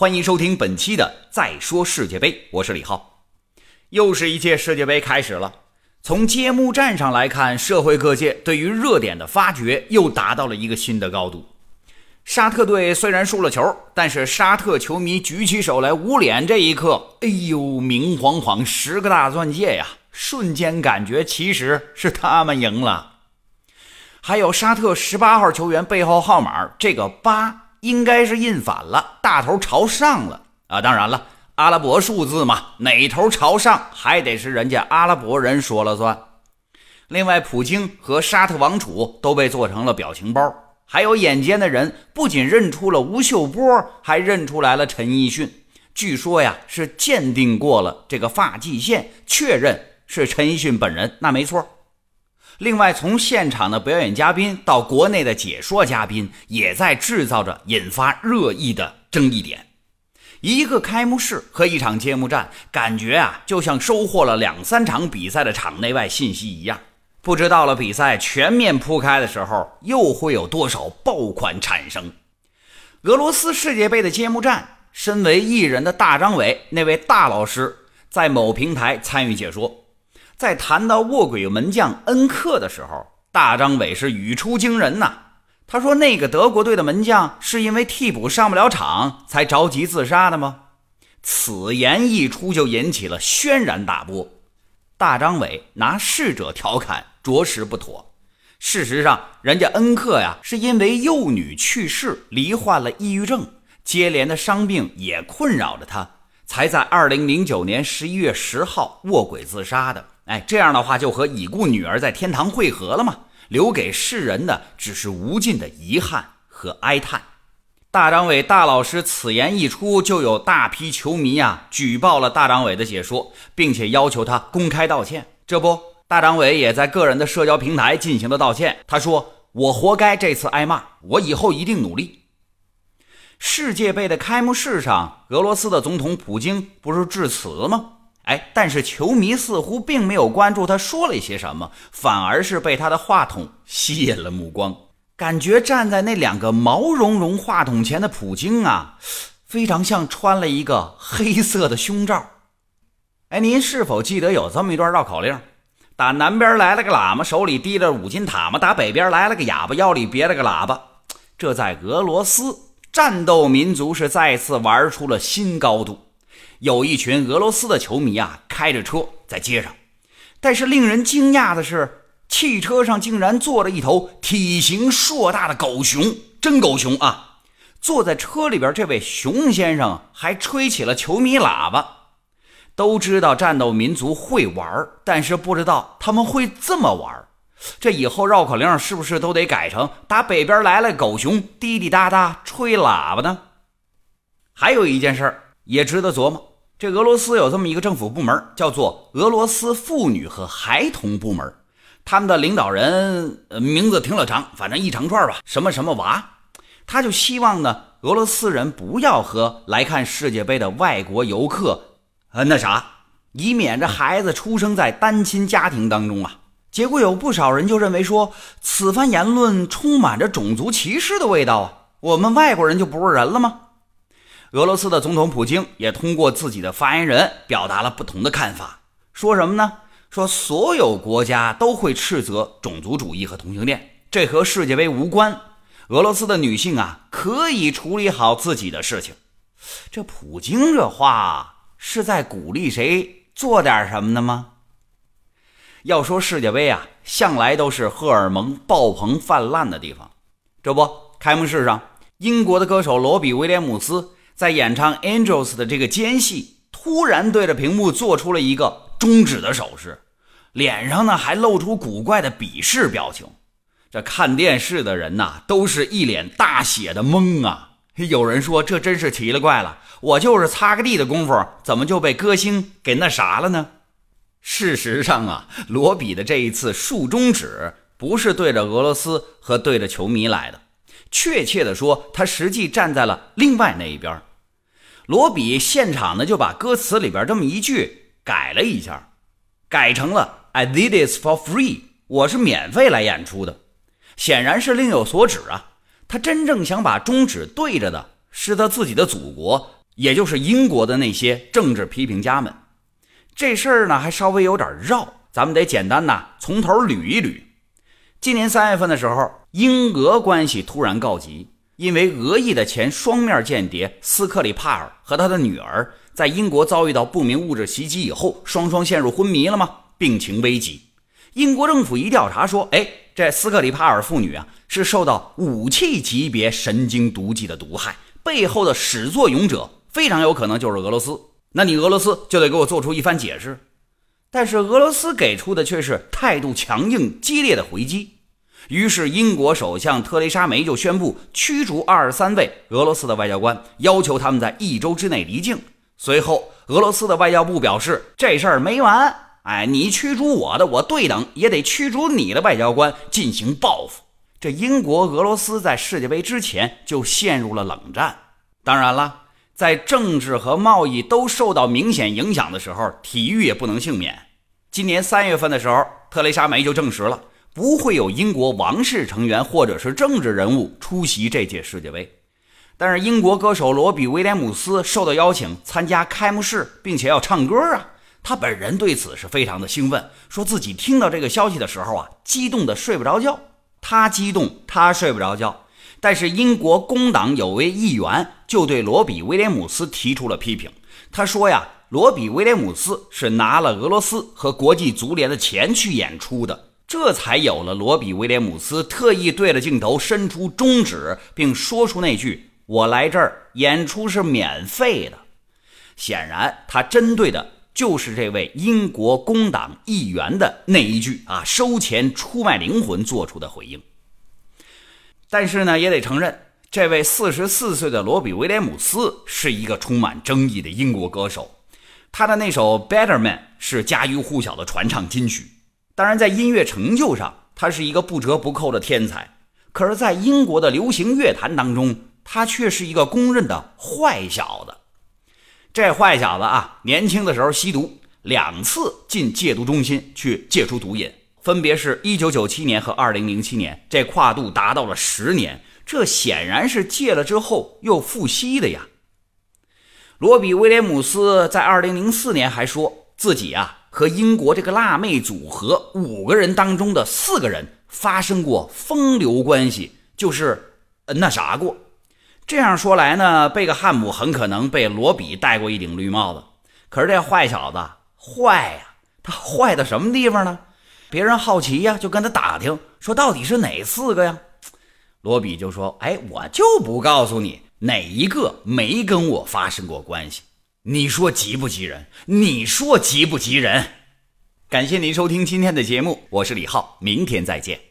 欢迎收听本期的《再说世界杯》，我是李浩。又是一届世界杯开始了。从揭幕战上来看，社会各界对于热点的发掘又达到了一个新的高度。沙特队虽然输了球，但是沙特球迷举起手来捂脸这一刻，哎呦，明晃晃十个大钻戒呀！瞬间感觉其实是他们赢了。还有沙特十八号球员背后号码这个八。应该是印反了，大头朝上了啊！当然了，阿拉伯数字嘛，哪头朝上还得是人家阿拉伯人说了算。另外，普京和沙特王储都被做成了表情包，还有眼尖的人不仅认出了吴秀波，还认出来了陈奕迅。据说呀，是鉴定过了这个发际线，确认是陈奕迅本人，那没错。另外，从现场的表演嘉宾到国内的解说嘉宾，也在制造着引发热议的争议点。一个开幕式和一场揭幕战，感觉啊，就像收获了两三场比赛的场内外信息一样。不知到了比赛全面铺开的时候，又会有多少爆款产生？俄罗斯世界杯的揭幕战，身为艺人的大张伟那位大老师在某平台参与解说。在谈到卧轨门将恩克的时候，大张伟是语出惊人呐。他说：“那个德国队的门将是因为替补上不了场才着急自杀的吗？”此言一出，就引起了轩然大波。大张伟拿逝者调侃，着实不妥。事实上，人家恩克呀，是因为幼女去世，罹患了抑郁症，接连的伤病也困扰着他，才在二零零九年十一月十号卧轨自杀的。哎，这样的话就和已故女儿在天堂会合了嘛？留给世人的只是无尽的遗憾和哀叹。大张伟大老师此言一出，就有大批球迷啊举报了大张伟的解说，并且要求他公开道歉。这不，大张伟也在个人的社交平台进行了道歉。他说：“我活该这次挨骂，我以后一定努力。”世界杯的开幕式上，俄罗斯的总统普京不是致辞吗？哎，但是球迷似乎并没有关注他说了一些什么，反而是被他的话筒吸引了目光。感觉站在那两个毛茸茸话筒前的普京啊，非常像穿了一个黑色的胸罩。哎，您是否记得有这么一段绕口令？打南边来了个喇嘛，手里提着五金塔嘛；打北边来了个哑巴，腰里别了个喇叭。这在俄罗斯，战斗民族是再次玩出了新高度。有一群俄罗斯的球迷啊，开着车在街上，但是令人惊讶的是，汽车上竟然坐着一头体型硕大的狗熊，真狗熊啊！坐在车里边这位熊先生还吹起了球迷喇叭。都知道战斗民族会玩，但是不知道他们会这么玩。这以后绕口令是不是都得改成打北边来了狗熊，滴滴答答吹喇叭呢？还有一件事儿也值得琢磨。这俄罗斯有这么一个政府部门，叫做俄罗斯妇女和孩童部门。他们的领导人名字挺老长，反正一长串吧，什么什么娃。他就希望呢，俄罗斯人不要和来看世界杯的外国游客，呃，那啥，以免这孩子出生在单亲家庭当中啊。结果有不少人就认为说，此番言论充满着种族歧视的味道啊。我们外国人就不是人了吗？俄罗斯的总统普京也通过自己的发言人表达了不同的看法，说什么呢？说所有国家都会斥责种族主义和同性恋，这和世界杯无关。俄罗斯的女性啊，可以处理好自己的事情。这普京这话是在鼓励谁做点什么的吗？要说世界杯啊，向来都是荷尔蒙爆棚泛滥的地方。这不，开幕式上，英国的歌手罗比威廉姆斯。在演唱《Angels》的这个间隙，突然对着屏幕做出了一个中指的手势，脸上呢还露出古怪的鄙视表情。这看电视的人呐，都是一脸大写的懵啊！有人说这真是奇了怪了，我就是擦个地的功夫，怎么就被歌星给那啥了呢？事实上啊，罗比的这一次竖中指不是对着俄罗斯和对着球迷来的，确切的说，他实际站在了另外那一边。罗比现场呢就把歌词里边这么一句改了一下，改成了 "I did this for free"，我是免费来演出的，显然是另有所指啊。他真正想把中指对着的是他自己的祖国，也就是英国的那些政治批评家们。这事儿呢还稍微有点绕，咱们得简单呐从头捋一捋。今年三月份的时候，英俄关系突然告急，因为俄裔的前双面间谍斯克里帕尔和他的女儿在英国遭遇到不明物质袭击以后，双双陷入昏迷了吗？病情危急。英国政府一调查说，哎，这斯克里帕尔妇女啊是受到武器级别神经毒剂的毒害，背后的始作俑者非常有可能就是俄罗斯。那你俄罗斯就得给我做出一番解释。但是俄罗斯给出的却是态度强硬、激烈的回击。于是，英国首相特蕾莎梅就宣布驱逐二十三位俄罗斯的外交官，要求他们在一周之内离境。随后，俄罗斯的外交部表示，这事儿没完。哎，你驱逐我的，我对等也得驱逐你的外交官，进行报复。这英国、俄罗斯在世界杯之前就陷入了冷战。当然了。在政治和贸易都受到明显影响的时候，体育也不能幸免。今年三月份的时候，特蕾莎梅就证实了不会有英国王室成员或者是政治人物出席这届世界杯。但是英国歌手罗比威廉姆斯受到邀请参加开幕式，并且要唱歌啊，他本人对此是非常的兴奋，说自己听到这个消息的时候啊，激动的睡不着觉。他激动，他睡不着觉。但是英国工党有位议员就对罗比威廉姆斯提出了批评。他说呀，罗比威廉姆斯是拿了俄罗斯和国际足联的钱去演出的，这才有了罗比威廉姆斯特意对着镜头伸出中指，并说出那句“我来这儿演出是免费的”。显然，他针对的就是这位英国工党议员的那一句啊，收钱出卖灵魂做出的回应。但是呢，也得承认，这位四十四岁的罗比威廉姆斯是一个充满争议的英国歌手。他的那首《Better Man》是家喻户晓的传唱金曲。当然，在音乐成就上，他是一个不折不扣的天才。可是，在英国的流行乐坛当中，他却是一个公认的坏小子。这坏小子啊，年轻的时候吸毒，两次进戒毒中心去戒除毒瘾。分别是一九九七年和二零零七年，这跨度达到了十年，这显然是戒了之后又复吸的呀。罗比威廉姆斯在二零零四年还说自己啊和英国这个辣妹组合五个人当中的四个人发生过风流关系，就是那啥过。这样说来呢，贝克汉姆很可能被罗比戴过一顶绿帽子。可是这坏小子坏呀，他坏到什么地方呢？别人好奇呀，就跟他打听，说到底是哪四个呀？罗比就说：“哎，我就不告诉你哪一个没跟我发生过关系。你说急不急人？你说急不急人？”感谢您收听今天的节目，我是李浩，明天再见。